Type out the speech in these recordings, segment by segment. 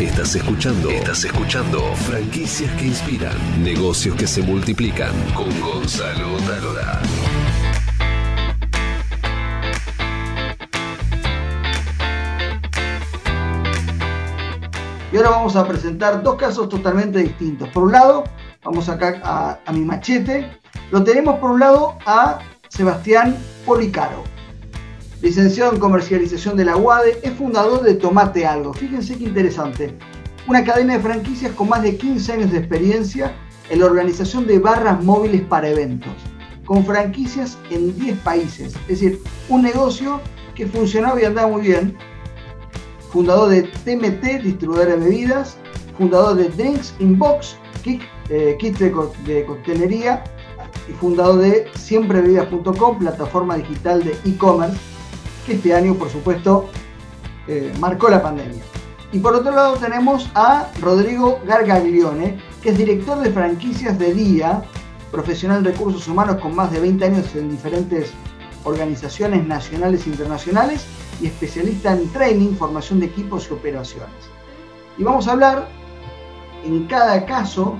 Estás escuchando. Estás escuchando. Franquicias que inspiran. Negocios que se multiplican. Con Gonzalo Talora. Y ahora vamos a presentar dos casos totalmente distintos. Por un lado, vamos acá a, a mi machete. Lo tenemos por un lado a Sebastián Policaro licenciado en comercialización de la UADE, es fundador de Tomate Algo. Fíjense qué interesante. Una cadena de franquicias con más de 15 años de experiencia en la organización de barras móviles para eventos, con franquicias en 10 países. Es decir, un negocio que funcionaba y andaba muy bien. Fundador de TMT, distribuidora de bebidas. Fundador de Drinks in Box, kit, eh, kits de, de coctelería. Y fundador de siemprebebidas.com, plataforma digital de e-commerce este año, por supuesto, eh, marcó la pandemia. Y por otro lado tenemos a Rodrigo Gargaglione, que es director de franquicias de día, profesional de recursos humanos con más de 20 años en diferentes organizaciones nacionales e internacionales y especialista en training, formación de equipos y operaciones. Y vamos a hablar en cada caso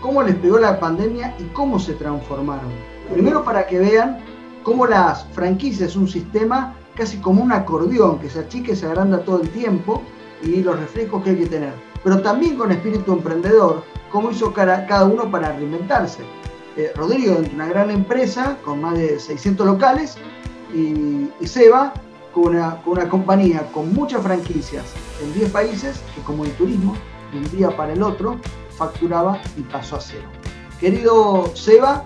cómo les pegó la pandemia y cómo se transformaron. Primero para que vean cómo las franquicias un sistema casi como un acordeón que se achique y se agranda todo el tiempo y los reflejos que hay que tener. Pero también con espíritu emprendedor, como hizo cada, uno para reinventarse. Eh, Rodrigo, dentro de una gran empresa con más de 600 locales, y, Seba, con una, con una compañía con muchas franquicias en 10 países, que como el turismo, de un día para el otro, facturaba y pasó a cero. Querido Seba,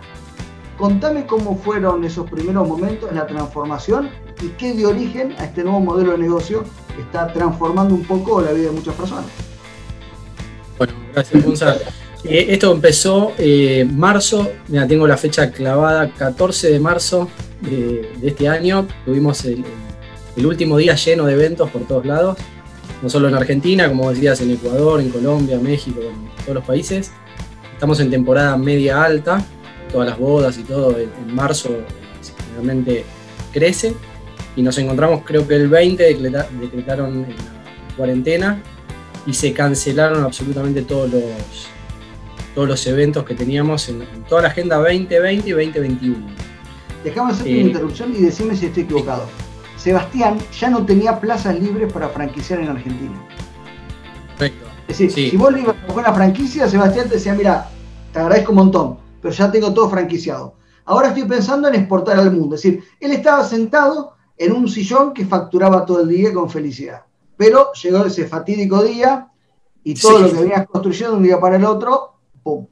contame cómo fueron esos primeros momentos, la transformación y qué dio origen a este nuevo modelo de negocio que está transformando un poco la vida de muchas personas. Bueno, gracias Gonzalo. Eh, esto empezó eh, marzo, mira, tengo la fecha clavada, 14 de marzo de, este año. Tuvimos el, último día lleno de eventos por todos lados, no solo en Argentina, como decías, en Ecuador, en Colombia, México, en todos los países. Estamos en temporada media alta, todas las bodas y todo en, marzo realmente crece y nos encontramos, creo que el 20 decretaron la cuarentena y se cancelaron absolutamente todos los, todos los eventos que teníamos en, toda la agenda 2020 y 2021. Déjame hacer una eh, interrupción y decirme si estoy equivocado. Sebastián ya no tenía plazas libres para franquiciar en Argentina. Perfecto. Es decir, si vos le ibas a buscar una franquicia, Sebastián te decía, mira, te agradezco un montón, pero ya tengo todo franquiciado. Ahora estoy pensando en exportar al mundo. Es decir, él estaba sentado en un sillón que facturaba todo el día con felicidad. Pero llegó ese fatídico día y todo lo que venías construyendo de un día para el otro, ¡pum!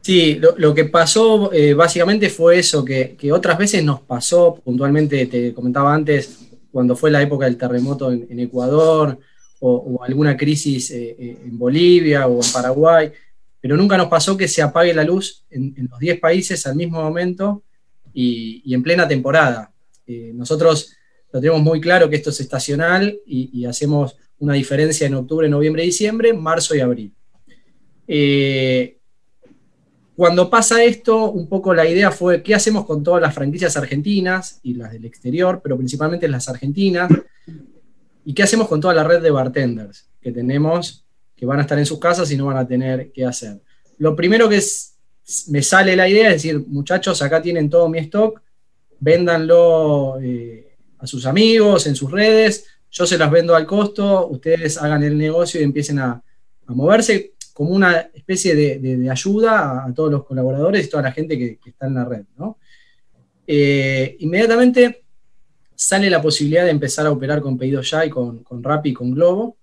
Sí, lo, que pasó eh, básicamente fue eso, que, otras veces nos pasó, puntualmente te comentaba antes, cuando fue la época del terremoto en, Ecuador o, alguna crisis eh, eh, en Bolivia o en Paraguay, pero nunca nos pasó que se apague la luz en, los 10 países al mismo momento y en plena temporada. Eh, nosotros lo tenemos muy claro que esto es estacional y, hacemos una diferencia en octubre, noviembre, diciembre, marzo y abril. Eh, cuando pasa esto, un poco la idea fue qué hacemos con todas las franquicias argentinas y las del exterior, pero principalmente las argentinas, y qué hacemos con toda la red de bartenders que tenemos, que van a estar en sus casas y no van a tener qué hacer. Lo primero que me sale la idea es decir, muchachos, acá tienen todo mi stock, véndanlo eh, a sus amigos, en sus redes, yo se las vendo al costo, ustedes hagan el negocio y empiecen a, moverse como una especie de, ayuda a, todos los colaboradores y toda la gente que, está en la red. Eh, inmediatamente sale la posibilidad de empezar a operar con pedidos ya y con, con Rappi con Globo,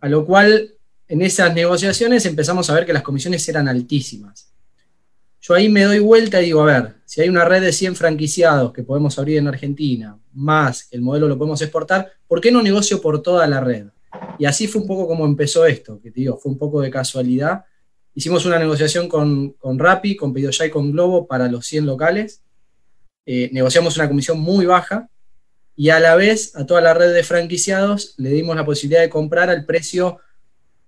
a lo cual en esas negociaciones empezamos a ver que las comisiones eran altísimas. Yo ahí me doy vuelta y digo, a ver, si hay una red de 100 franquiciados que podemos abrir en Argentina, más el modelo lo podemos exportar, ¿por qué no negocio por toda la red? Y así fue un poco como empezó esto, que te digo, fue un poco de casualidad. Hicimos una negociación con, con Rappi, con PedidoYa y con Globo para los 100 locales. Eh, negociamos una comisión muy baja y a la vez a toda la red de franquiciados le dimos la posibilidad de comprar al precio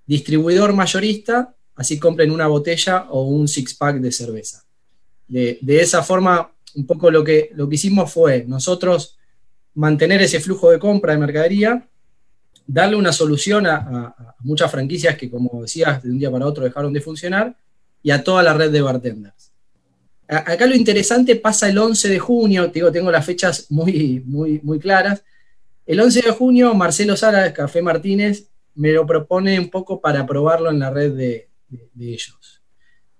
distribuidor mayorista así compren una botella o un six-pack de cerveza. De, esa forma, un poco lo que, lo que hicimos fue nosotros mantener ese flujo de compra de mercadería, darle una solución a, muchas franquicias que, como decías, de un día para otro dejaron de funcionar y a toda la red de bartenders. acá lo interesante pasa el 11 de junio, tengo las fechas muy, muy, muy claras. El 11 de junio, Marcelo Sala de Café Martínez me lo propone un poco para probarlo en la red de, ellos,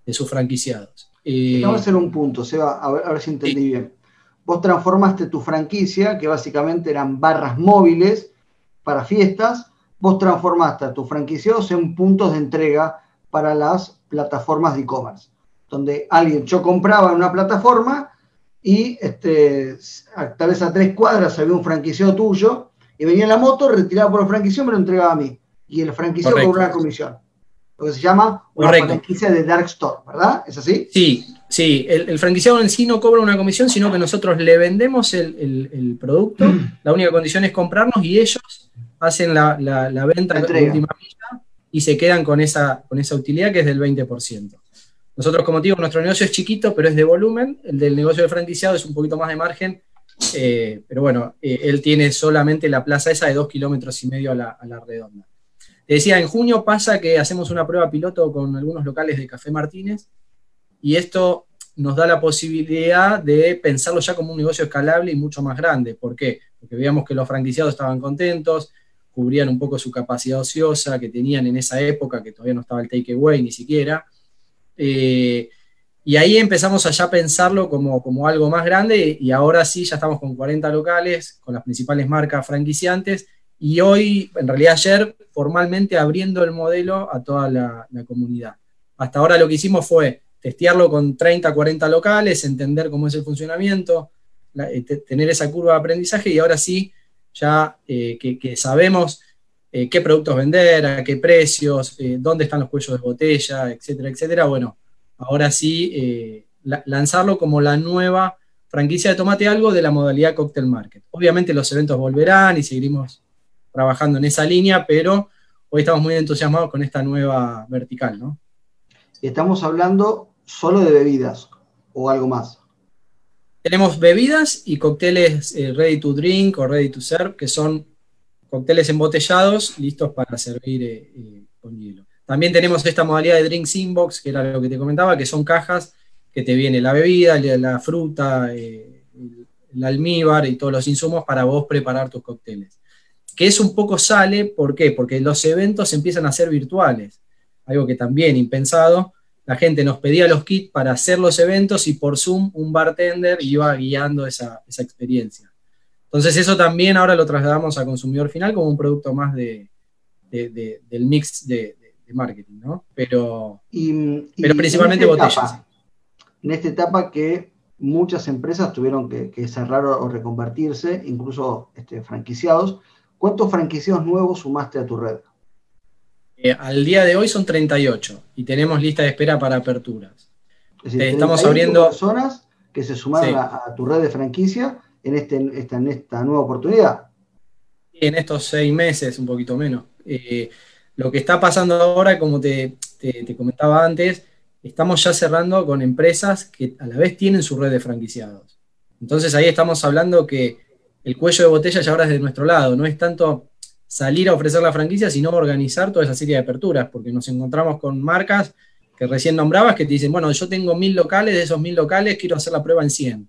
de sus franquiciados. Eh, Vamos a hacer un punto, Seba, a ver, a ver si entendí bien. Vos transformaste tu franquicia, que básicamente eran barras móviles para fiestas, vos transformaste a tus franquiciados en puntos de entrega para las plataformas de e-commerce, donde alguien, yo compraba en una plataforma y este, tal vez a tres cuadras había un franquiciado tuyo y venía la moto, retiraba por el franquiciado y me lo entregaba a mí y el franquiciado cobra una comisión. Lo que se llama una franquicia de Dark Store, ¿verdad? ¿Es así? Sí, sí. El, franquiciado en sí no cobra una comisión, sino que nosotros le vendemos el, producto. La única condición es comprarnos y ellos hacen la, venta de última milla y se quedan con esa, con esa utilidad que es del 20%. Nosotros, como digo, nuestro negocio es chiquito, pero es de volumen. El del negocio de franquiciado es un poquito más de margen. Eh, pero bueno, eh, él tiene solamente la plaza esa de dos kilómetros y medio a la, a la redonda. Te decía, en junio pasa que hacemos una prueba piloto con algunos locales de Café Martínez y esto nos da la posibilidad de pensarlo ya como un negocio escalable y mucho más grande. ¿Por qué? Porque veíamos que los franquiciados estaban contentos, cubrían un poco su capacidad ociosa que tenían en esa época, que todavía no estaba el takeaway ni siquiera. Eh, y ahí empezamos a ya pensarlo como, como algo más grande y ahora sí, ya estamos con 40 locales, con las principales marcas franquiciantes y hoy, en realidad ayer, formalmente abriendo el modelo a toda la, comunidad. Hasta ahora lo que hicimos fue testearlo con 30, 40 locales, entender cómo es el funcionamiento, eh, tener esa curva de aprendizaje y ahora sí, ya eh, que, sabemos eh, qué productos vender, a qué precios, dónde están los cuellos de botella, etcétera, etcétera, bueno, ahora sí lanzarlo como la nueva franquicia de Tomate Algo de la modalidad Cocktail Market. Obviamente los eventos volverán y seguiremos trabajando en esa línea, pero hoy estamos muy entusiasmados con esta nueva vertical, ¿no? Estamos hablando solo de bebidas o algo más. Tenemos bebidas y cócteles eh, ready to drink o ready to serve, que son cócteles embotellados listos para servir eh, eh, con hielo. También tenemos esta modalidad de drinks inbox, que era lo que te comentaba, que son cajas que te viene la bebida, la fruta, el almíbar y todos los insumos para vos preparar tus cócteles que eso un poco sale, ¿por qué? Porque los eventos empiezan a ser virtuales, algo que también impensado, la gente nos pedía los kits para hacer los eventos y por Zoom un bartender iba guiando esa, experiencia. Entonces eso también ahora lo trasladamos al consumidor final como un producto más de, del mix de, marketing, ¿no? Pero, pero principalmente botellas. en esta etapa que muchas empresas tuvieron que, cerrar o, reconvertirse, incluso este, franquiciados, ¿Cuántos franquiciados nuevos sumaste a tu red? Eh, al día de hoy son 38 y tenemos lista de espera para aperturas. estamos abriendo personas que se sumaron a, tu red de franquicia en, este, en esta nueva oportunidad. En estos seis meses, un poquito menos. Eh, lo que está pasando ahora, como te, te, comentaba antes, estamos ya cerrando con empresas que a la vez tienen su red de franquiciados. Entonces ahí estamos hablando que el cuello de botella ya ahora es de nuestro lado, no es tanto salir a ofrecer la franquicia, sino organizar toda esa serie de aperturas, porque nos encontramos con marcas que recién nombrabas que te dicen, bueno, yo tengo mil locales, de esos mil locales quiero hacer la prueba en 100.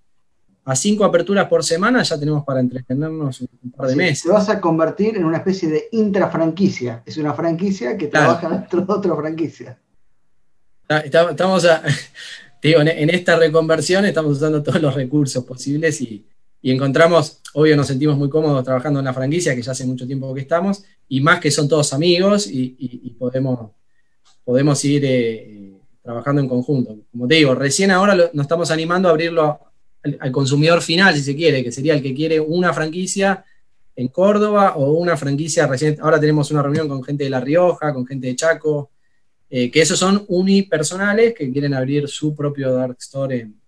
A cinco aperturas por semana ya tenemos para entretenernos un par de meses. Te vas a convertir en una especie de intrafranquicia. Es una franquicia que trabaja dentro de otra franquicia. Estamos digo, en esta reconversión estamos usando todos los recursos posibles y, y encontramos, obvio nos sentimos muy cómodos trabajando en la franquicia, que ya hace mucho tiempo que estamos, y más que son todos amigos y, podemos, podemos ir eh, trabajando en conjunto. Como te digo, recién ahora nos estamos animando a abrirlo al, consumidor final, si se quiere, que sería el que quiere una franquicia en Córdoba o una franquicia recién. Ahora tenemos una reunión con gente de La Rioja, con gente de Chaco, eh, que esos son unipersonales que quieren abrir su propio Dark Store en,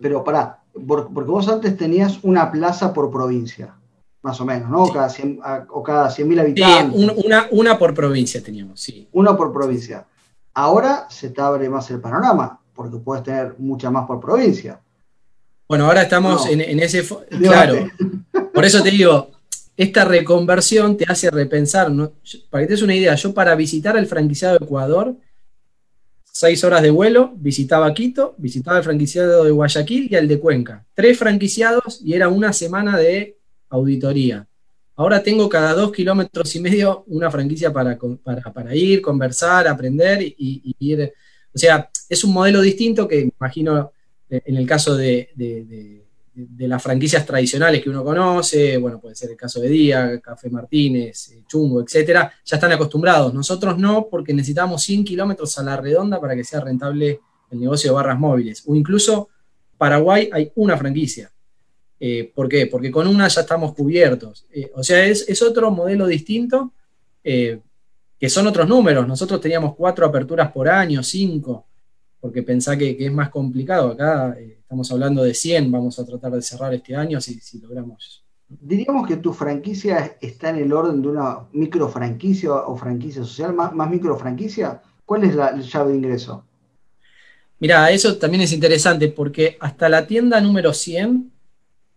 pero pará, porque vos antes tenías una plaza por provincia, más o menos, ¿no? O cada 100.000 habitantes. Sí, una, una por provincia teníamos, sí. Una por provincia. Ahora se te abre más el panorama, porque puedes tener mucha más por provincia. Bueno, ahora estamos en, ese... Claro, por eso te digo, esta reconversión te hace repensar, para que te des una idea, yo para visitar el franquiciado de Ecuador, seis horas de vuelo, visitaba Quito, visitaba el franquiciado de Guayaquil y el de Cuenca. Tres franquiciados y era una semana de auditoría. Ahora tengo cada dos kilómetros y medio una franquicia para, para, ir, conversar, aprender y, ir. O sea, es un modelo distinto que imagino eh, en el caso de de las franquicias tradicionales que uno conoce, bueno, puede ser el caso de Día, Café Martínez, eh, Chungo, etcétera, ya están acostumbrados. Nosotros no, porque necesitamos 100 kilómetros a la redonda para que sea rentable el negocio de barras móviles. O incluso Paraguay hay una franquicia. Eh, ¿Por qué? Porque con una ya estamos cubiertos. Eh, o sea, es, otro modelo distinto, que son otros números. Nosotros teníamos cuatro aperturas por año, cinco porque pensá que, es más complicado. Acá eh, estamos hablando de 100, vamos a tratar de cerrar este año si, logramos. Diríamos que tu franquicia está en el orden de una micro franquicia o franquicia social, más, micro franquicia. ¿Cuál es la llave de ingreso? Mira, eso también es interesante porque hasta la tienda número 100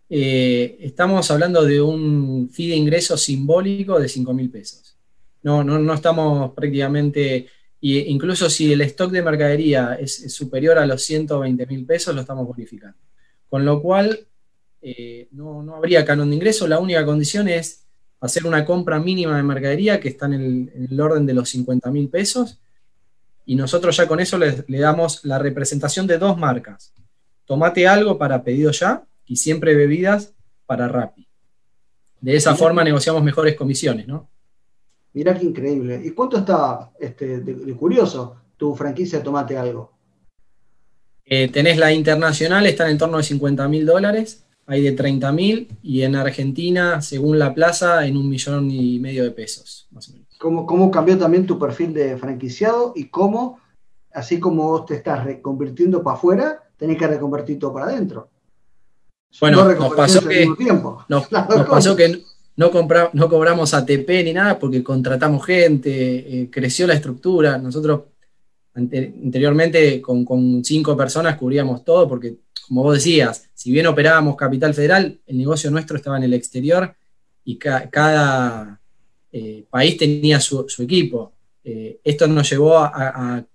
eh, estamos hablando de un fee de ingreso simbólico de 5 mil pesos. No, no, no estamos prácticamente y incluso si el stock de mercadería es, superior a los 120 mil pesos, lo estamos bonificando. Con lo cual, eh, no, habría canon de ingreso, la única condición es hacer una compra mínima de mercadería que está en el, orden de los 50 mil pesos, y nosotros ya con eso le, damos la representación de dos marcas. Tomate algo para pedido ya y siempre bebidas para Rappi. De esa forma negociamos mejores comisiones, ¿no? Mirá qué increíble. ¿Y cuánto está, este, de, curioso, tu franquicia Tomate Algo? Eh, tenés la internacional, está en torno de 50 mil dólares, hay de 30 mil, y en Argentina, según la plaza, en un millón y medio de pesos, más o menos. ¿Cómo, cambió también tu perfil de franquiciado y cómo, así como vos te estás reconvirtiendo para afuera, tenés que reconvertir todo para adentro? Bueno, nos pasó que, nos, nos pasó que no, no cobramos ATP ni nada porque contratamos gente, eh, creció la estructura. Nosotros anteriormente con, cinco personas cubríamos todo porque, como vos decías, si bien operábamos Capital Federal, el negocio nuestro estaba en el exterior y cada eh, país tenía su, equipo. Eh, esto nos llevó a,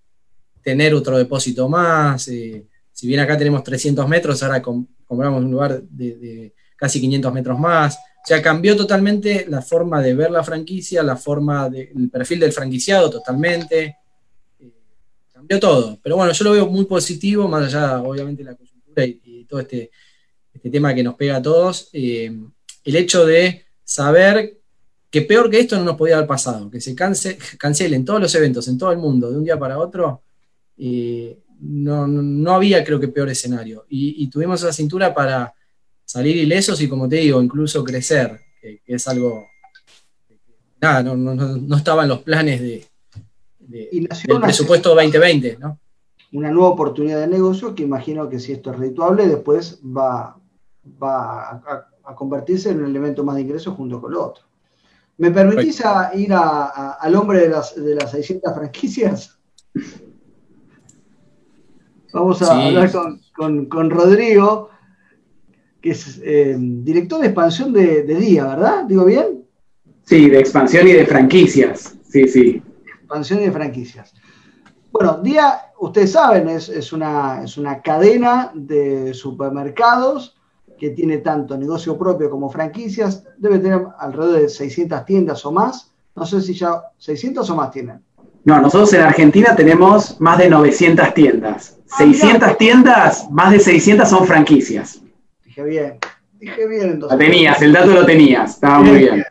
tener otro depósito más. si bien acá tenemos 300 metros, ahora compramos un lugar de casi 500 metros más. O sea, cambió totalmente la forma de ver la franquicia, la forma del perfil del franquiciado totalmente. Eh, cambió todo. Pero bueno, yo lo veo muy positivo, más allá, obviamente, de la coyuntura y, todo este, este, tema que nos pega a todos. Eh, el hecho de saber que peor que esto no nos podía haber pasado, que se cancelen todos los eventos en todo el mundo de un día para otro. Eh, no, había, creo que, peor escenario. y tuvimos esa cintura para salir ilesos y como te digo, incluso crecer, que, es algo nada, no, estaba en los planes de, del presupuesto 2020, ¿no? Una nueva oportunidad de negocio que imagino que si esto es redituable, después va, va a, convertirse en un elemento más de ingreso junto con lo otro. ¿Me permitís ir al hombre de las, de las 600 franquicias? Vamos a hablar con, con Rodrigo que es eh, director de expansión de, Día, ¿verdad? ¿Digo bien? Sí, de expansión y de franquicias. Sí, sí. Expansión y de franquicias. Bueno, Día, ustedes saben, es, una, es una cadena de supermercados que tiene tanto negocio propio como franquicias. Debe tener alrededor de 600 tiendas o más. No sé si ya 600 o más tienen. No, nosotros en Argentina tenemos más de 900 tiendas. 600 ah, tiendas, más de 600 son franquicias. Dije bien, dije bien entonces. Lo tenías, el dato lo tenías, estaba muy bien.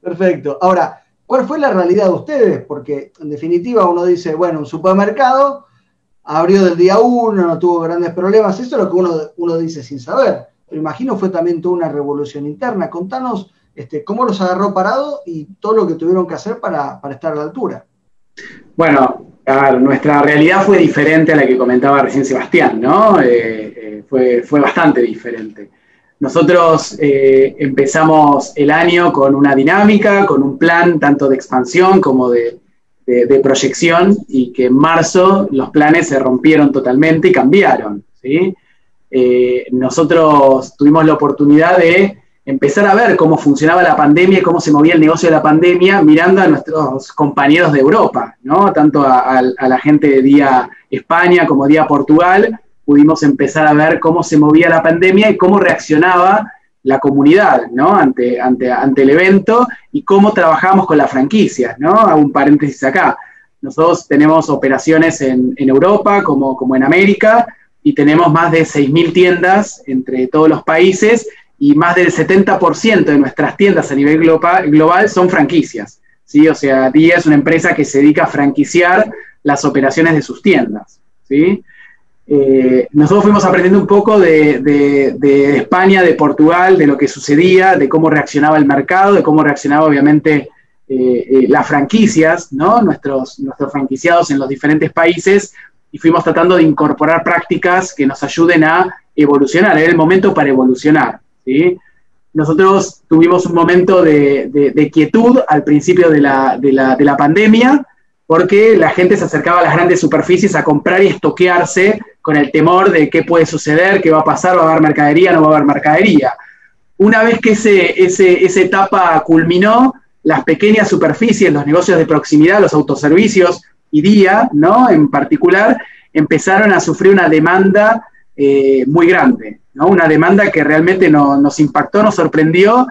Perfecto. Ahora, ¿cuál fue la realidad de ustedes? Porque en definitiva uno dice, bueno, un supermercado abrió del día uno, no tuvo grandes problemas, eso es lo que uno, uno dice sin saber. Pero imagino fue también toda una revolución interna. Contanos este, cómo los agarró parado y todo lo que tuvieron que hacer para, estar a la altura. Bueno, nuestra realidad fue diferente a la que comentaba recién Sebastián, ¿no? Eh, fue, bastante diferente. Nosotros eh, empezamos el año con una dinámica, con un plan tanto de expansión como de, proyección y que en marzo los planes se rompieron totalmente y cambiaron. ¿sí? Eh, nosotros tuvimos la oportunidad de empezar a ver cómo funcionaba la pandemia y cómo se movía el negocio de la pandemia mirando a nuestros compañeros de Europa, ¿no? Tanto a, la gente de Día España como Día Portugal, pudimos empezar a ver cómo se movía la pandemia y cómo reaccionaba la comunidad, ¿no? Ante, ante, ante el evento y cómo trabajamos con las franquicias, ¿no? Hago un paréntesis acá. Nosotros tenemos operaciones en, en Europa como, como en América y tenemos más de 6.000 tiendas entre todos los países y más del 70% de nuestras tiendas a nivel global, global son franquicias. ¿sí? O sea, Día es una empresa que se dedica a franquiciar las operaciones de sus tiendas. ¿sí? Eh, nosotros fuimos aprendiendo un poco de, España, de Portugal, de lo que sucedía, de cómo reaccionaba el mercado, de cómo reaccionaba obviamente eh, eh, las franquicias, ¿no? nuestros, nuestros franquiciados en los diferentes países, y fuimos tratando de incorporar prácticas que nos ayuden a evolucionar, era el momento para evolucionar. Nosotros tuvimos un momento de, quietud al principio de la, pandemia, porque la gente se acercaba a las grandes superficies a comprar y estoquearse con el temor de qué puede suceder, qué va a pasar, va a haber mercadería, no va a haber mercadería. Una vez que ese, esa etapa culminó, las pequeñas superficies, los negocios de proximidad, los autoservicios y día, ¿no? En particular, empezaron a sufrir una demanda eh, muy grande. Una demanda que realmente nos impactó, nos sorprendió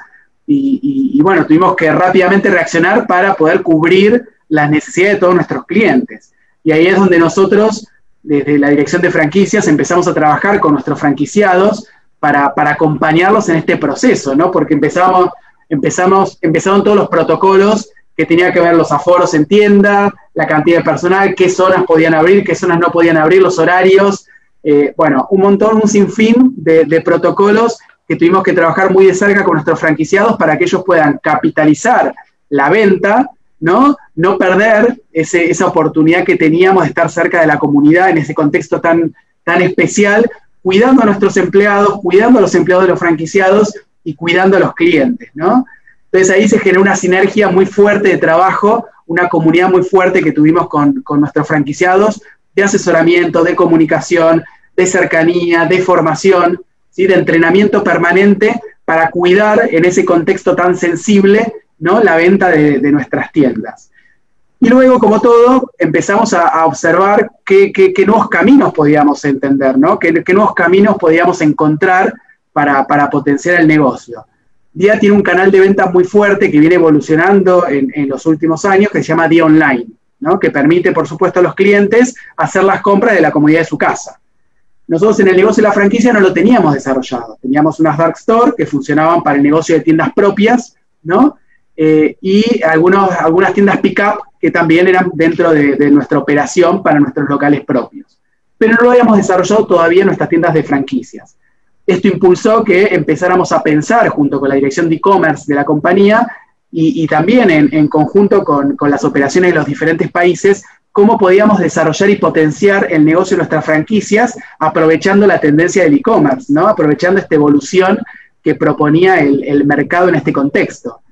y, bueno, tuvimos que rápidamente reaccionar para poder cubrir las necesidades de todos nuestros clientes. Y ahí es donde nosotros, desde la dirección de franquicias, empezamos a trabajar con nuestros franquiciados para, acompañarlos en este proceso, ¿no? Porque empezamos, empezamos, empezaron todos los protocolos que tenía que ver los aforos en tienda, la cantidad de personal, qué zonas podían abrir, qué zonas no podían abrir, los horarios, eh, bueno, un montón, un sinfín de, protocolos que tuvimos que trabajar muy de cerca con nuestros franquiciados para que ellos puedan capitalizar la venta, ¿no? No perder esa oportunidad que teníamos de estar cerca de la comunidad en ese contexto tan, tan especial, cuidando a nuestros empleados, cuidando a los empleados de los franquiciados y cuidando a los clientes, ¿no? Entonces ahí se generó una sinergia muy fuerte de trabajo, una comunidad muy fuerte que tuvimos con, con nuestros franquiciados, de asesoramiento, de comunicación, de cercanía, de formación, ¿sí? de entrenamiento permanente para cuidar en ese contexto tan sensible ¿no? la venta de, nuestras tiendas. Y luego, como todo, empezamos a, observar qué, nuevos caminos podíamos entender, ¿no? qué, nuevos caminos podíamos encontrar para, potenciar el negocio. Día tiene un canal de venta muy fuerte que viene evolucionando en, en los últimos años, que se llama Día Online que permite, por supuesto, a los clientes hacer las compras de la comodidad de su casa. Nosotros en el negocio de la franquicia no lo teníamos desarrollado. Teníamos unas dark store que funcionaban para el negocio de tiendas propias, ¿no? Eh, y algunos, algunas tiendas pick-up que también eran dentro de, nuestra operación para nuestros locales propios. Pero no lo habíamos desarrollado todavía nuestras tiendas de franquicias. Esto impulsó que empezáramos a pensar, junto con la dirección de e-commerce de la compañía, y, también en, conjunto con, las operaciones de los diferentes países, cómo podíamos desarrollar y potenciar el negocio de nuestras franquicias aprovechando la tendencia del e-commerce, ¿no? aprovechando esta evolución que proponía el, mercado en este contexto.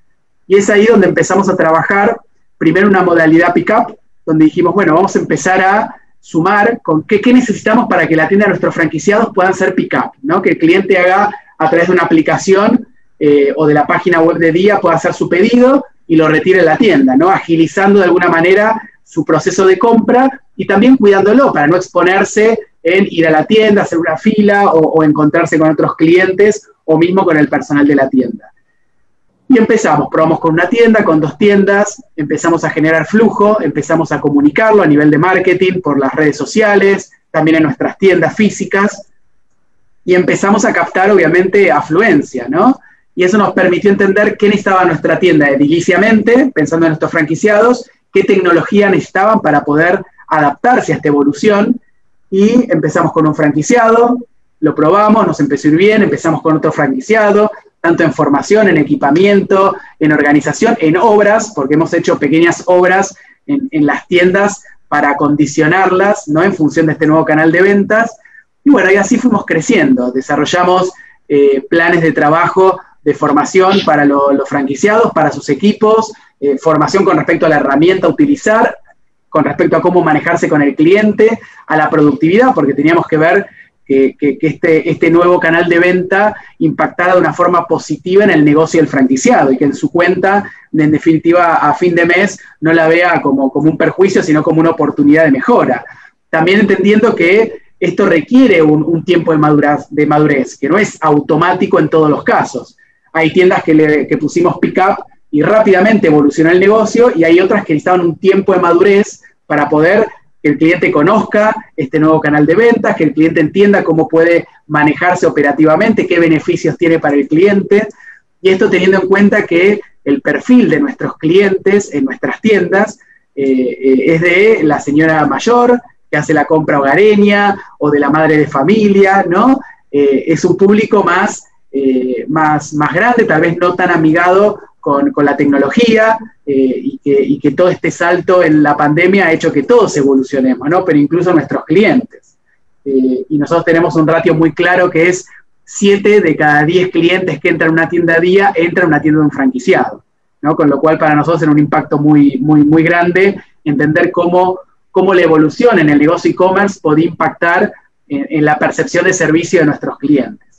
Y es ahí donde empezamos a trabajar primero una modalidad pick-up, donde dijimos, bueno, vamos a empezar a sumar con qué, qué, necesitamos para que la tienda de nuestros franquiciados puedan ser pick-up, ¿no? que el cliente haga a través de una aplicación eh, o de la página web de Día pueda hacer su pedido y lo retire en la tienda, ¿no? Agilizando de alguna manera su proceso de compra y también cuidándolo para no exponerse en ir a la tienda, hacer una fila o, encontrarse con otros clientes o mismo con el personal de la tienda. Y empezamos, probamos con una tienda, con dos tiendas, empezamos a generar flujo, empezamos a comunicarlo a nivel de marketing por las redes sociales, también en nuestras tiendas físicas, y empezamos a captar obviamente afluencia, ¿no? y eso nos permitió entender qué necesitaba nuestra tienda ediliciamente, pensando en nuestros franquiciados, qué tecnología necesitaban para poder adaptarse a esta evolución. Y empezamos con un franquiciado, lo probamos, nos empezó ir bien, empezamos con otro franquiciado, tanto en formación, en equipamiento, en organización, en obras, porque hemos hecho pequeñas obras en, las tiendas para condicionarlas, ¿no? En función de este nuevo canal de ventas. Y bueno, y así fuimos creciendo, desarrollamos eh, planes de trabajo de formación para los franquiciados, para sus equipos, eh, formación con respecto a la herramienta a utilizar, con respecto a cómo manejarse con el cliente, a la productividad, porque teníamos que ver que, este, este, nuevo canal de venta impactara de una forma positiva en el negocio del franquiciado y que en su cuenta, en definitiva, a fin de mes, no la vea como, como un perjuicio, sino como una oportunidad de mejora. También entendiendo que esto requiere un, tiempo de madurez, que no es automático en todos los casos. Hay tiendas que, le, que pusimos pick-up y rápidamente evolucionó el negocio y hay otras que necesitaban un tiempo de madurez para poder que el cliente conozca este nuevo canal de ventas, que el cliente entienda cómo puede manejarse operativamente, qué beneficios tiene para el cliente. Y esto teniendo en cuenta que el perfil de nuestros clientes en nuestras tiendas eh, eh, es de la señora mayor que hace la compra hogareña o de la madre de familia, ¿no? Eh, es un público más, más, más grande, tal vez no tan amigado con, la tecnología eh, y, que, todo este salto en la pandemia ha hecho que todos evolucionemos, ¿no? Pero incluso nuestros clientes. Eh, y nosotros tenemos un ratio muy claro que es 7 de cada 10 clientes que entran a una tienda a día entran a una tienda de un franquiciado, ¿no? Con lo cual para nosotros era un impacto muy, muy, muy grande entender cómo, cómo la evolución en el negocio e-commerce podía impactar en la percepción de servicio de nuestros clientes.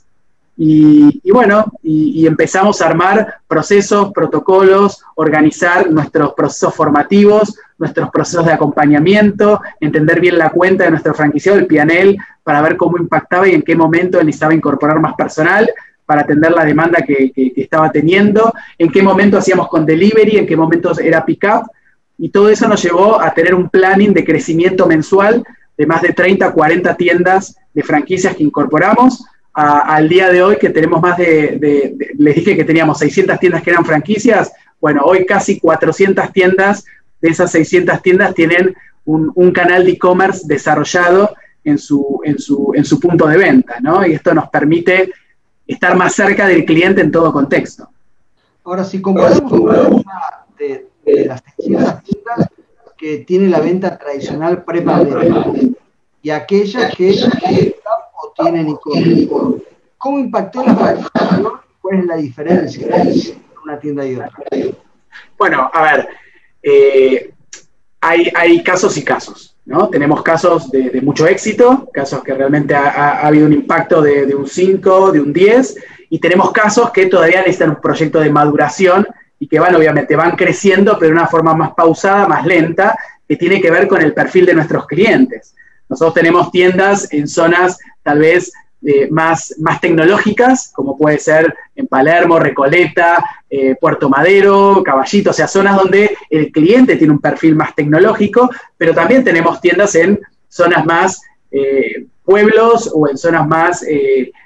Y, bueno, y, empezamos a armar procesos, protocolos, organizar nuestros procesos formativos, nuestros procesos de acompañamiento, entender bien la cuenta de nuestro franquiciado, el PNL, para ver cómo impactaba y en qué momento necesitaba incorporar más personal para atender la demanda que, estaba teniendo, en qué momento hacíamos con delivery, en qué momento era pick-up, y todo eso nos llevó a tener un planning de crecimiento mensual de más de 30, 40 tiendas de franquicias que incorporamos, al día de hoy que tenemos más de, les dije que teníamos 600 tiendas que eran franquicias, bueno, hoy casi 400 tiendas, de esas 600 tiendas tienen un, canal de e-commerce desarrollado en su, en, su, en su punto de venta, ¿no? Y esto nos permite estar más cerca del cliente en todo contexto. Ahora, si comparamos una de, de las 600 tiendas que tiene la venta tradicional pre-pandemia y aquellas que tienen y ¿Cómo impactó la facturación? ¿Cuál es la diferencia entre una tienda y otra? Bueno, a ver, eh, hay, casos y casos, ¿no? Tenemos casos de, mucho éxito, casos que realmente ha, habido un impacto de, un 5, de un 10, y tenemos casos que todavía necesitan un proyecto de maduración y que van, obviamente, van creciendo, pero de una forma más pausada, más lenta, que tiene que ver con el perfil de nuestros clientes. Nosotros tenemos tiendas en zonas tal vez eh, más, más tecnológicas, como puede ser en Palermo, Recoleta, eh, Puerto Madero, Caballito, o sea, zonas donde el cliente tiene un perfil más tecnológico, pero también tenemos tiendas en zonas más eh, pueblos o en zonas más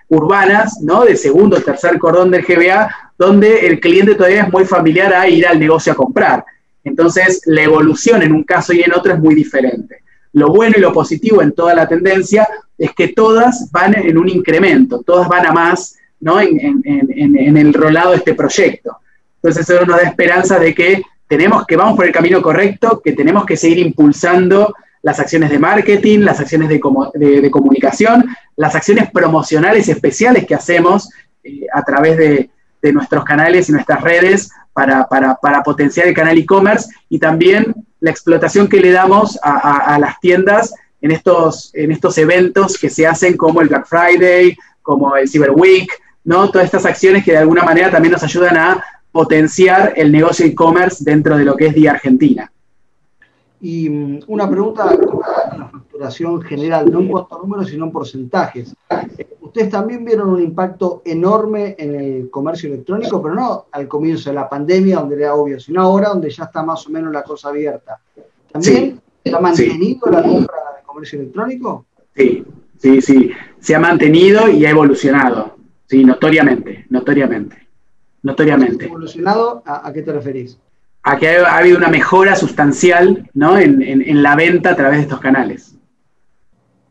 urbanas, ¿no? De segundo o tercer cordón del GBA, donde el cliente todavía es muy familiar a ir al negocio a comprar. Entonces, la evolución en un caso y en otro es muy diferente. Lo bueno y lo positivo en toda la tendencia es que todas van en un incremento, todas van a más ¿no? en, el rolado de este proyecto. Entonces eso nos da esperanza de que tenemos que vamos por el camino correcto, que tenemos que seguir impulsando las acciones de marketing, las acciones de, comunicación, las acciones promocionales especiales que hacemos eh, a través de, nuestros canales y nuestras redes para, potenciar el canal e-commerce y también la explotación que le damos a las tiendas en estos, en estos eventos que se hacen como el Black Friday, como el Cyber Week, ¿no? Todas estas acciones que de alguna manera también nos ayudan a potenciar el negocio e-commerce dentro de lo que es Día Argentina. Y mm, una pregunta de la facturación general, no en cuanto a números, sino en porcentajes. Ustedes también vieron un impacto enorme en el comercio electrónico, pero no al comienzo de la pandemia, donde era obvio, sino ahora, donde ya está más o menos la cosa abierta. También se ha mantenido la compra electrónico? Sí, sí, sí. Se ha mantenido y ha evolucionado. Sí, notoriamente, notoriamente. Notoriamente. ¿Evolucionado? ¿A, qué te referís? A que ha, habido una mejora sustancial ¿no? en, la venta a través de estos canales.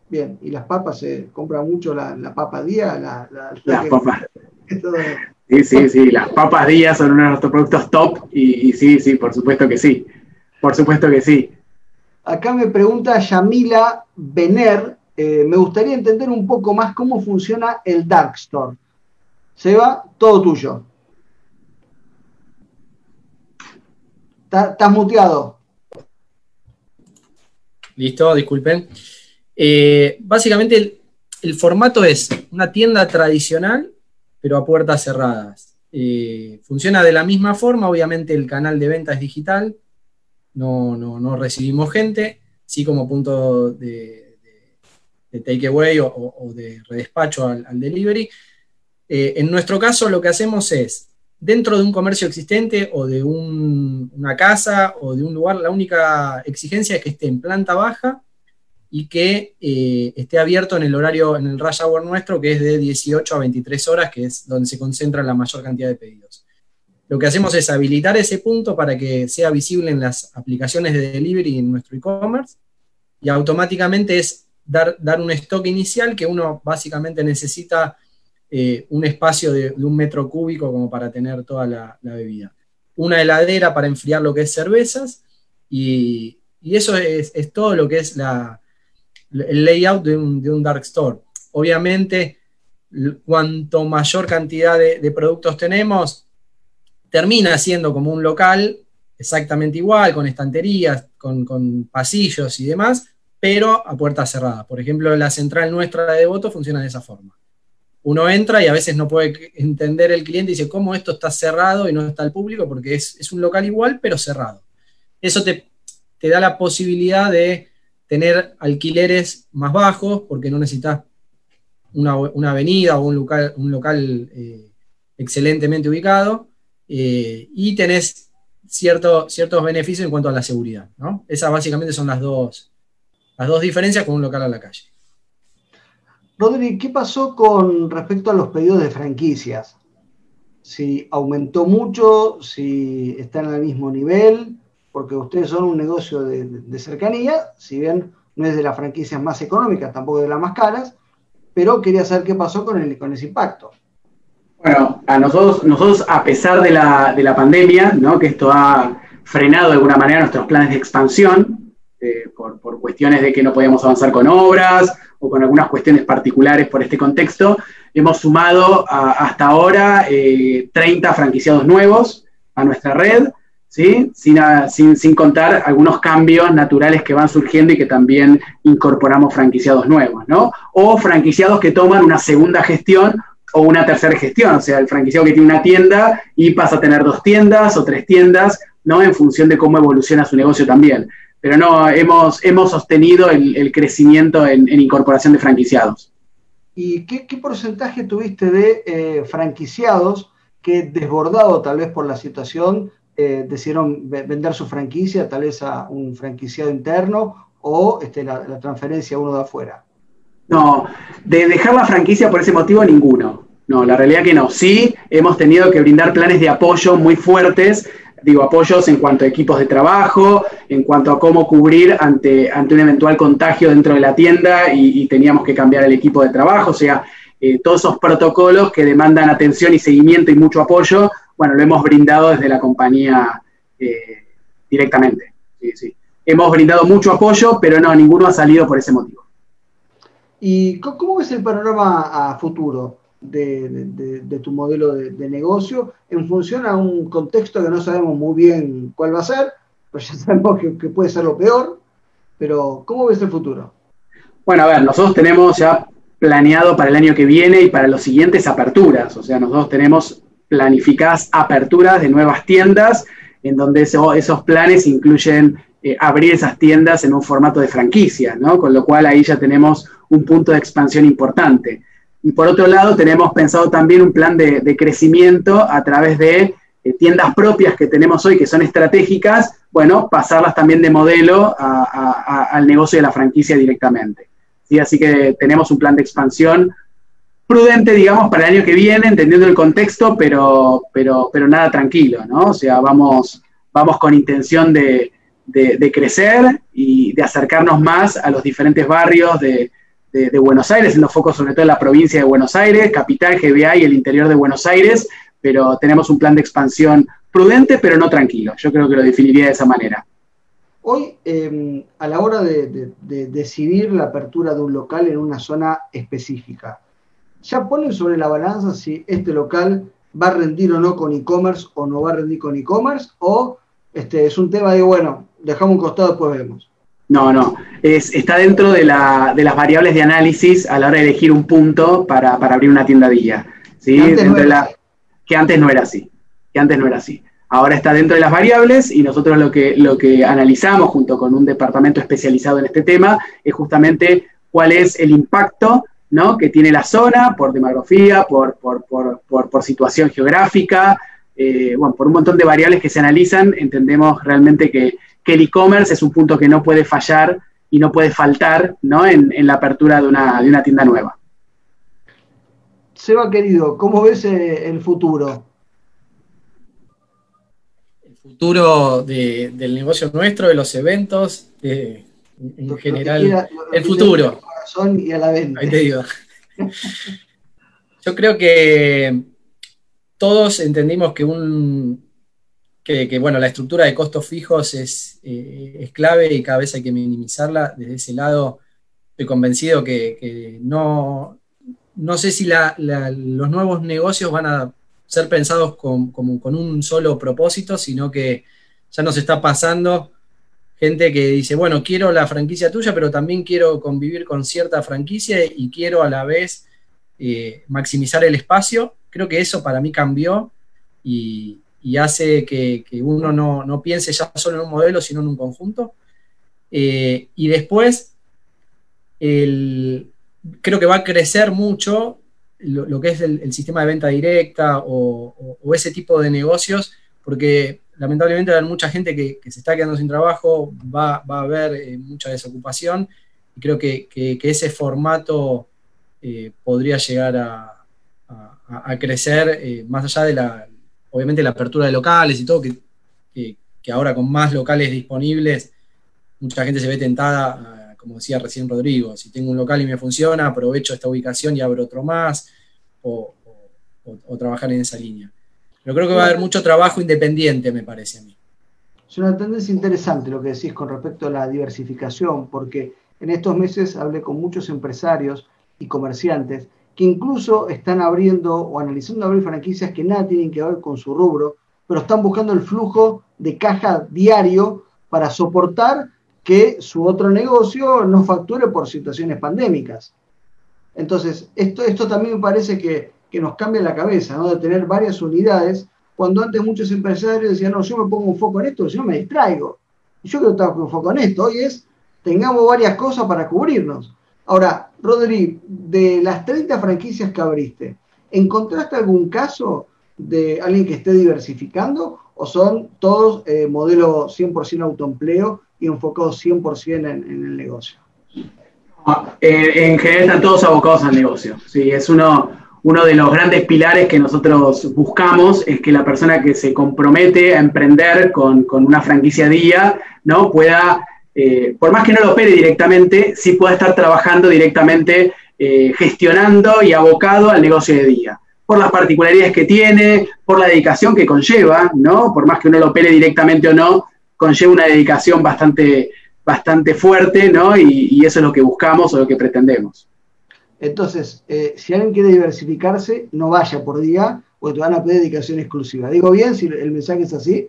Bien, ¿y las papas se compra mucho la, papa día? las papas. Sí, sí, sí, las papas día son uno de nuestros productos top y, y sí, sí, por supuesto que sí. Por supuesto que sí. Acá me pregunta Yamila Bener, eh, me gustaría entender un poco más cómo funciona el Dark Store. Seba, todo tuyo. Estás muteado. Listo, disculpen. Eh, básicamente el formato es una tienda tradicional, pero a puertas cerradas. Eh, funciona de la misma forma, obviamente el canal de venta es digital, no, no, recibimos gente, sí como punto de, de, takeaway o, de redespacho al, delivery. Eh, en nuestro caso lo que hacemos es, dentro de un comercio existente o de una casa o de un lugar, la única exigencia es que esté en planta baja y que eh, esté abierto en el horario, en el rush hour nuestro, que es de 18 a 23 horas, que es donde se concentra la mayor cantidad de pedidos. Lo que hacemos es habilitar ese punto para que sea visible en las aplicaciones de delivery en nuestro e-commerce y automáticamente es dar, dar un stock inicial que uno básicamente necesita eh, un espacio de, un metro cúbico como para tener toda la, bebida. Una heladera para enfriar lo que es cervezas y, eso es, todo lo que es la, el layout de un, dark store. Obviamente, cuanto mayor cantidad de, productos tenemos, termina siendo como un local exactamente igual, con estanterías, con, pasillos y demás, pero a puertas cerradas. Por ejemplo, la central nuestra de voto funciona de esa forma. Uno entra y a veces no puede entender el cliente y dice, ¿cómo esto está cerrado y no está al público? Porque es, un local igual, pero cerrado. Eso te, da la posibilidad de tener alquileres más bajos, porque no necesitas una, avenida o un local, un local eh, excelentemente ubicado, eh, y tenés ciertos beneficios en cuanto a la seguridad. Esas básicamente son las dos, las dos diferencias con un local a la calle. Rodri, ¿qué pasó con respecto a los pedidos de franquicias? Si aumentó mucho, si están al mismo nivel, porque ustedes son un negocio de, cercanía, si bien no es de las franquicias más económicas, tampoco de las más caras, pero quería saber qué pasó con, el, con ese impacto. Bueno, a nosotros, nosotros a pesar de la, pandemia, ¿no? que esto ha frenado de alguna manera nuestros planes de expansión, eh, por, cuestiones de que no podíamos avanzar con obras o con algunas cuestiones particulares por este contexto, hemos sumado hasta ahora 30 eh, franquiciados nuevos a nuestra red, ¿sí? Sin, sin, contar algunos cambios naturales que van surgiendo y que también incorporamos franquiciados nuevos, ¿no? O franquiciados que toman una segunda gestión o una tercera gestión, o sea, el franquiciado que tiene una tienda y pasa a tener dos tiendas o tres tiendas, ¿no? En función de cómo evoluciona su negocio también. Pero no, hemos, hemos sostenido el, crecimiento en, incorporación de franquiciados. ¿Y qué, porcentaje tuviste de eh, franquiciados que, desbordado tal vez por la situación, eh, decidieron vender su franquicia tal vez a un franquiciado interno o este, la, transferencia a uno de afuera? No, de dejar la franquicia por ese motivo ninguno. No, la realidad que no. Sí, hemos tenido que brindar planes de apoyo muy fuertes, digo, apoyos en cuanto a equipos de trabajo, en cuanto a cómo cubrir ante, ante un eventual contagio dentro de la tienda y, teníamos que cambiar el equipo de trabajo, o sea, eh, todos esos protocolos que demandan atención y seguimiento y mucho apoyo, bueno, lo hemos brindado desde la compañía eh, directamente. Hemos brindado mucho apoyo, pero no, ninguno ha salido por ese motivo. ¿Y cómo ves el panorama a futuro de, tu modelo de, negocio en función a un contexto que no sabemos muy bien cuál va a ser, pues ya sabemos que, puede ser lo peor, pero ¿cómo ves el futuro? Bueno, a ver, nosotros tenemos ya planeado para el año que viene y para los siguientes aperturas, o sea, nosotros tenemos planificadas aperturas de nuevas tiendas, en donde esos planes incluyen eh, abrir esas tiendas en un formato de franquicia, ¿no? Con lo cual ahí ya tenemos un punto de expansión importante. Y por otro lado, tenemos pensado también un plan de, crecimiento a través de eh, tiendas propias que tenemos hoy, que son estratégicas, bueno, pasarlas también de modelo al negocio de la franquicia directamente. ¿sí? Así que tenemos un plan de expansión prudente, digamos, para el año que viene, entendiendo el contexto, pero, pero, pero nada tranquilo, ¿no? O sea, vamos, vamos con intención de, crecer y de acercarnos más a los diferentes barrios de, Buenos Aires, en los focos sobre todo en la provincia de Buenos Aires, capital, GBA y el interior de Buenos Aires, pero tenemos un plan de expansión prudente, pero no tranquilo. Yo creo que lo definiría de esa manera. Hoy, em, a la hora de decidir la apertura de un local en una zona específica, ya ponen sobre la balanza si este local va a rendir o no con e-commerce o no va a rendir con e-commerce o este, es un tema de, bueno, dejamos un costado, después vemos. No, no. Es, está dentro de, la, de, las variables de análisis a la hora de elegir un punto para, abrir una tienda día. ¿sí? que antes no era así. Que antes no era así. Ahora está dentro de las variables y nosotros lo que, lo que analizamos junto con un departamento especializado en este tema es justamente cuál es el impacto ¿no? que tiene la zona por demografía, por, por, situación geográfica, eh, bueno, por un montón de variables que se analizan, entendemos realmente que, el e-commerce es un punto que no puede fallar y no puede faltar ¿no? En, la apertura de una, de una tienda nueva. Seba, querido, ¿cómo ves eh, el futuro? futuro del negocio nuestro, de los eventos, en general, el futuro. Y a la venta. Ahí te digo. Yo creo que todos entendimos que un que, bueno, la estructura de costos fijos es, eh, es, clave y cada vez hay que minimizarla. Desde ese lado estoy convencido que, no, no sé si los nuevos negocios van a ser pensados con, con un solo propósito, sino que ya nos está pasando gente que dice, bueno, quiero la franquicia tuya, pero también quiero convivir con cierta franquicia y quiero a la vez eh, maximizar el espacio. Creo que eso para mí cambió y, hace que, uno no, piense ya solo en un modelo, sino en un conjunto. Eh, y después, creo que va a crecer mucho lo, que es el, sistema de venta directa o, ese tipo de negocios, porque lamentablemente hay mucha gente que, se está quedando sin trabajo, va, a haber eh, mucha desocupación y creo que, ese formato eh, podría llegar a, crecer eh, más allá de la, obviamente, la apertura de locales y todo, que, ahora con más locales disponibles, mucha gente se ve tentada como decía recién Rodrigo, si tengo un local y me funciona, aprovecho esta ubicación y abro otro más, o, trabajar en esa línea. Pero creo que va a haber mucho trabajo independiente, me parece a mí. Es una tendencia interesante lo que decís con respecto a la diversificación, porque en estos meses hablé con muchos empresarios y comerciantes que incluso están abriendo o analizando abrir franquicias que nada tienen que ver con su rubro, pero están buscando el flujo de caja diario para soportar que su otro negocio no facture por situaciones pandémicas. Entonces, esto, esto también me parece que, nos cambia la cabeza, ¿no? De tener varias unidades, cuando antes muchos empresarios decían, no, yo me pongo un foco en esto, no me distraigo. Yo creo que tengo un foco en esto. Hoy es, tengamos varias cosas para cubrirnos. Ahora, Rodri, de las 30 franquicias que abriste, ¿encontraste algún caso de alguien que esté diversificando o son todos eh, modelo 100% autoempleo y enfocados 100% en, en el negocio? Ah, en general están todos abocados al negocio. Sí, es uno, uno de los grandes pilares que nosotros buscamos, es que la persona que se compromete a emprender con, una franquicia día, ¿no? pueda, eh, por más que no lo opere directamente, sí pueda estar trabajando directamente, eh, gestionando y abocado al negocio de día por las particularidades que tiene, por la dedicación que conlleva, ¿no? Por más que uno lo opere directamente o no, conlleva una dedicación bastante, bastante fuerte, ¿no? Y, eso es lo que buscamos o lo que pretendemos. Entonces, eh, si alguien quiere diversificarse, no vaya por día, o te van a pedir dedicación exclusiva. ¿Digo bien si el mensaje es así?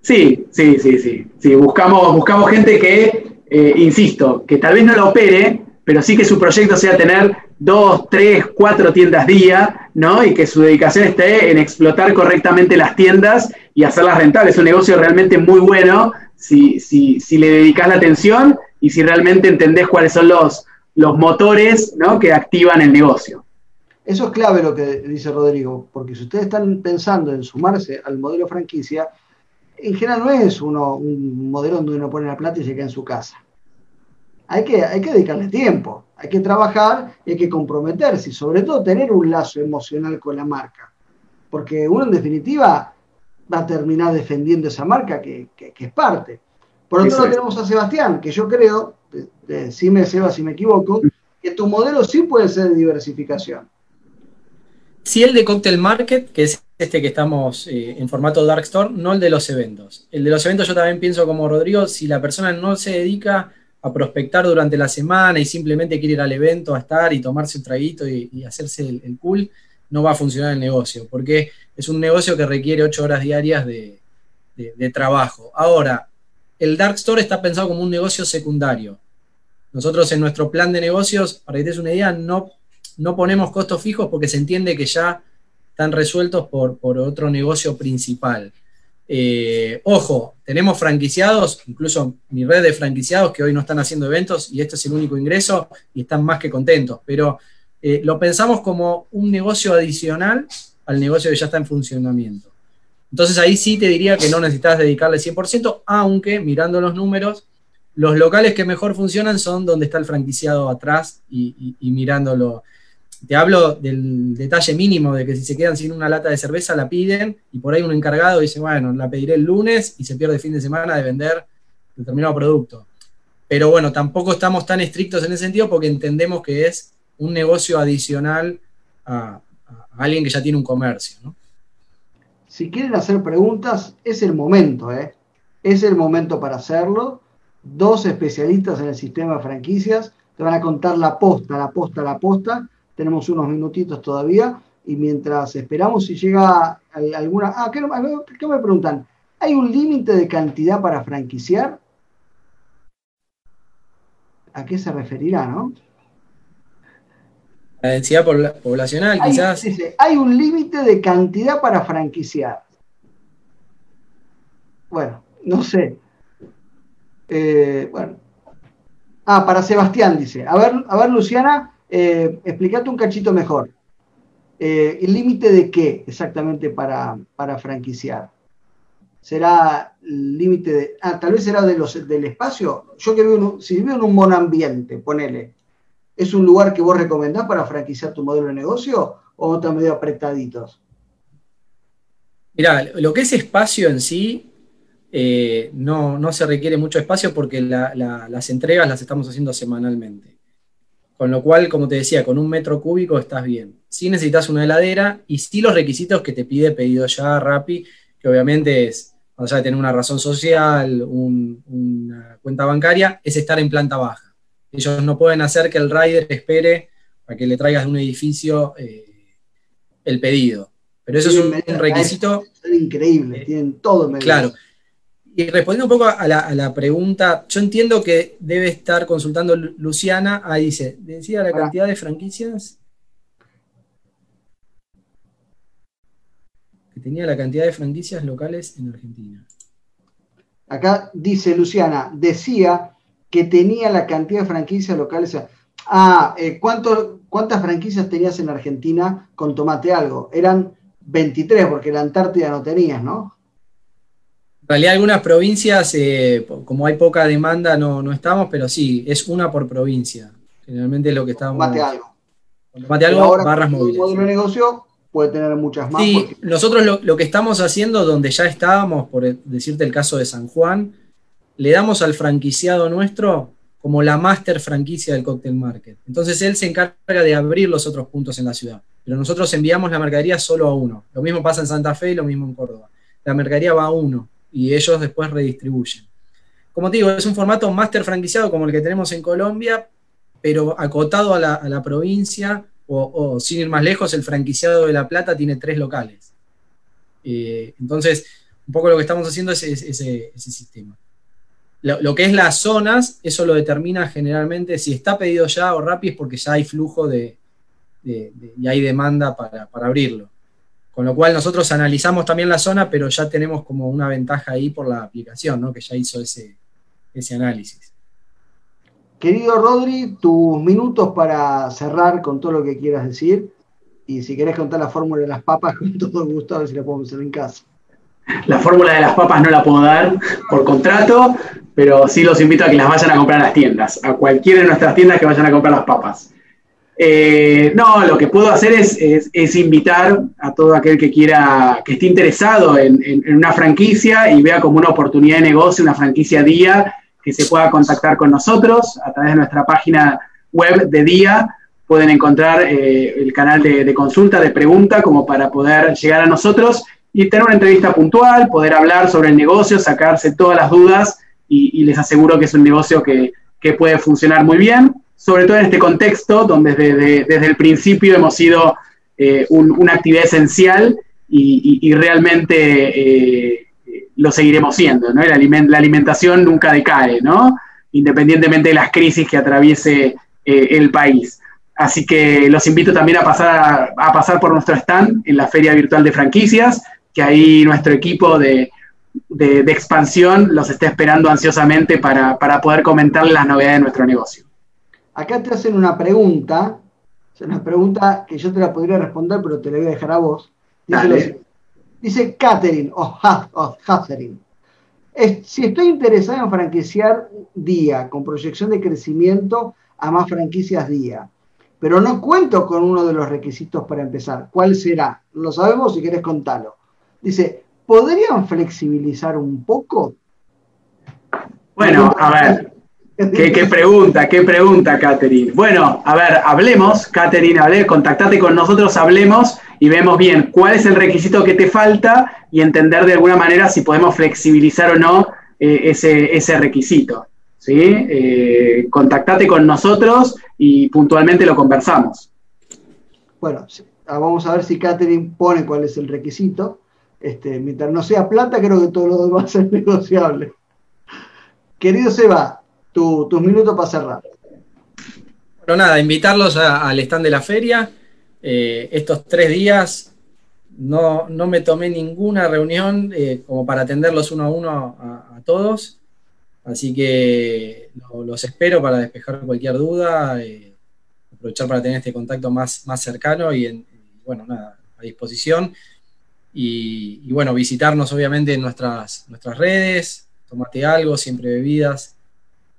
Sí, sí, sí, sí. sí buscamos, buscamos gente que, eh, insisto, que tal vez no lo opere, pero sí que su proyecto sea tener dos, tres, cuatro tiendas día, ¿no? Y que su dedicación esté en explotar correctamente las tiendas y hacerlas rentables. Es un negocio realmente muy bueno si, si, si le dedicas la atención y si realmente entendés cuáles son los, los motores ¿no? que activan el negocio. Eso es clave lo que dice Rodrigo, porque si ustedes están pensando en sumarse al modelo franquicia, en general no es uno, un modelo donde uno pone la plata y se queda en su casa. Hay que, hay que dedicarle tiempo, hay que trabajar y hay que comprometerse y sobre todo tener un lazo emocional con la marca. Porque uno en definitiva va a terminar defendiendo esa marca que, es parte. Por otro lado tenemos a Sebastián, que yo creo, si me Seba si me equivoco, que tu modelo sí puede ser de diversificación. Sí, el de Cocktail Market, que es este que estamos eh, en formato Dark Store, no el de los eventos. El de los eventos yo también pienso como Rodrigo, si la persona no se dedica a prospectar durante la semana y simplemente quiere ir al evento a estar y tomarse un traguito y, hacerse el, cool, no va a funcionar el negocio, porque es un negocio que requiere ocho horas diarias de, trabajo. Ahora, el Dark Store está pensado como un negocio secundario. Nosotros en nuestro plan de negocios, para que te des una idea, no, no ponemos costos fijos porque se entiende que ya están resueltos por, otro negocio principal. Eh, ojo, tenemos franquiciados, incluso mi red de franquiciados que hoy no están haciendo eventos y este es el único ingreso y están más que contentos, pero eh, lo pensamos como un negocio adicional al negocio que ya está en funcionamiento. Entonces ahí sí te diría que no necesitas dedicarle 100%, aunque mirando los números, los locales que mejor funcionan son donde está el franquiciado atrás y mirándolo te hablo del detalle mínimo de que si se quedan sin una lata de cerveza la piden y por ahí un encargado dice, bueno, la pediré el lunes y se pierde fin de semana de vender determinado producto. Pero bueno, tampoco estamos tan estrictos en ese sentido porque entendemos que es un negocio adicional a, alguien que ya tiene un comercio. Si quieren hacer preguntas, es el momento, ¿eh? Es el momento para hacerlo. Dos especialistas en el sistema de franquicias te van a contar la posta, la posta, la posta tenemos unos minutitos todavía y mientras esperamos si llega alguna... Ah, ¿qué, me preguntan? ¿Hay un límite de cantidad para franquiciar? ¿A qué se referirá, no? La densidad poblacional, quizás. hay un límite de cantidad para franquiciar. Bueno, no sé. Eh, bueno. Ah, para Sebastián dice. A ver, a ver, Luciana, eh, explícate un cachito mejor. Eh, ¿El límite de qué exactamente para, para franquiciar? ¿Será límite de.? Ah, tal vez será de los, del espacio. Yo que vivo si vivo en un monoambiente, ponele. ¿Es un lugar que vos recomendás para franquiciar tu modelo de negocio o están medio apretaditos? Mira, lo que es espacio en sí, eh, no, se requiere mucho espacio porque las entregas las estamos haciendo semanalmente. Con lo cual, como te decía, con un metro cúbico estás bien. Si necesitas una heladera y sí los requisitos que te pide pedido ya Rappi, que obviamente es, o sea, tener una razón social, una cuenta bancaria, es estar en planta baja. Ellos no pueden hacer que el rider espere a que le traigas de un edificio eh, el pedido. Pero eso es un, requisito. Es increíble, tienen todo medio. Claro. Y respondiendo un poco a la, pregunta, yo entiendo que debe estar consultando Luciana, ahí dice, decía la cantidad de franquicias. Que tenía la cantidad de franquicias locales en Argentina. Acá dice Luciana, decía que tenía la cantidad de franquicias locales. Ah, eh, ¿cuántas franquicias tenías en Argentina con Tomate Algo? Eran 23, porque la Antártida no tenías, ¿no? En realidad algunas provincias, eh, como hay poca demanda, no, estamos, pero sí, es una por provincia. Generalmente es lo que estamos... Mate algo. Mate algo, barras móviles. Un negocio puede tener muchas más. Sí, nosotros lo, que estamos haciendo, donde ya estábamos, por decirte el caso de San Juan, le damos al franquiciado nuestro como la master franquicia del Cocktail Market. Entonces él se encarga de abrir los otros puntos en la ciudad. Pero nosotros enviamos la mercadería solo a uno. Lo mismo pasa en Santa Fe y lo mismo en Córdoba. La mercadería va a uno y ellos después redistribuyen. Como te digo, es un formato máster franquiciado como el que tenemos en Colombia, pero acotado a la, provincia, o, sin ir más lejos, el franquiciado de La Plata tiene tres locales. Eh, entonces, un poco lo que estamos haciendo es, ese, sistema. Lo, que es las zonas, eso lo determina generalmente si está pedido ya o rápido es porque ya hay flujo de, y hay demanda para abrirlo. Con lo cual nosotros analizamos también la zona, pero ya tenemos como una ventaja ahí por la aplicación, ¿no? que ya hizo ese, ese análisis. Querido Rodri, tus minutos para cerrar con todo lo que quieras decir. Y si querés contar la fórmula de las papas, con todo gusto, a ver si la podemos hacer en casa. La fórmula de las papas no la puedo dar por contrato, pero sí los invito a que las vayan a comprar a las tiendas, a cualquiera de nuestras tiendas que vayan a comprar las papas. Eh, no, lo que puedo hacer es, invitar a todo aquel que quiera, que esté interesado en, una franquicia y vea como una oportunidad de negocio, una franquicia día, que se pueda contactar con nosotros a través de nuestra página web de día. Pueden encontrar eh, el canal de, consulta, de pregunta, como para poder llegar a nosotros y tener una entrevista puntual, poder hablar sobre el negocio, sacarse todas las dudas y, les aseguro que es un negocio que, que puede funcionar muy bien sobre todo en este contexto donde desde, el principio hemos sido eh, una actividad esencial y, realmente eh, lo seguiremos siendo, ¿no? La, alimentación nunca decae, ¿no? Independientemente de las crisis que atraviese eh, el país. Así que los invito también a pasar, a, pasar por nuestro stand en la Feria Virtual de Franquicias, que ahí nuestro equipo de, expansión los está esperando ansiosamente para, poder comentar las novedades de nuestro negocio. Acá te hacen una pregunta, una pregunta que yo te la podría responder, pero te la voy a dejar a vos. Dice, dice Catherine o, Catherine. si estoy interesado en franquiciar día con proyección de crecimiento a más franquicias día, pero no cuento con uno de los requisitos para empezar. ¿Cuál será? Lo sabemos, si quieres contarlo. Dice, ¿podrían flexibilizar un poco? Bueno, a ver, ¿Qué, pregunta, qué pregunta, Catherine. Bueno, a ver, hablemos, Catherine, hablé, contactate con nosotros, hablemos y vemos bien cuál es el requisito que te falta y entender de alguna manera si podemos flexibilizar o no eh, ese, ese requisito. ¿sí? Eh, contactate con nosotros y puntualmente lo conversamos. Bueno, ah, vamos a ver si Catherine pone cuál es el requisito. Este, mientras no sea plata, creo que todo lo demás es negociable. Querido Seba, tus minutos para cerrar. Bueno, nada, invitarlos al stand de la feria. Eh, estos tres días no, me tomé ninguna reunión eh, como para atenderlos uno a uno a todos. Así que los espero para despejar cualquier duda, eh, aprovechar para tener este contacto más, más cercano y, bueno, nada, a disposición. Y, bueno, visitarnos obviamente en nuestras, nuestras redes, tomate algo, siempre bebidas,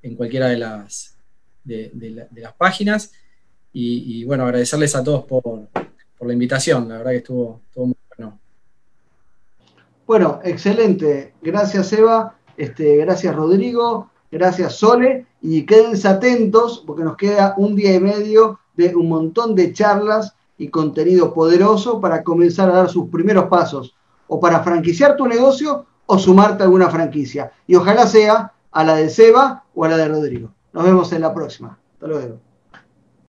en cualquiera de las, de, las páginas. Y, bueno, agradecerles a todos por, la invitación, la verdad que estuvo, estuvo muy bueno. Bueno, excelente. Gracias, Eva. Este, gracias Rodrigo, gracias Sole y quédense atentos porque nos queda un día y medio de un montón de charlas y contenido poderoso para comenzar a dar sus primeros pasos o para franquiciar tu negocio o sumarte a alguna franquicia. Y ojalá sea a la de Seba o a la de Rodrigo. Nos vemos en la próxima. Hasta luego.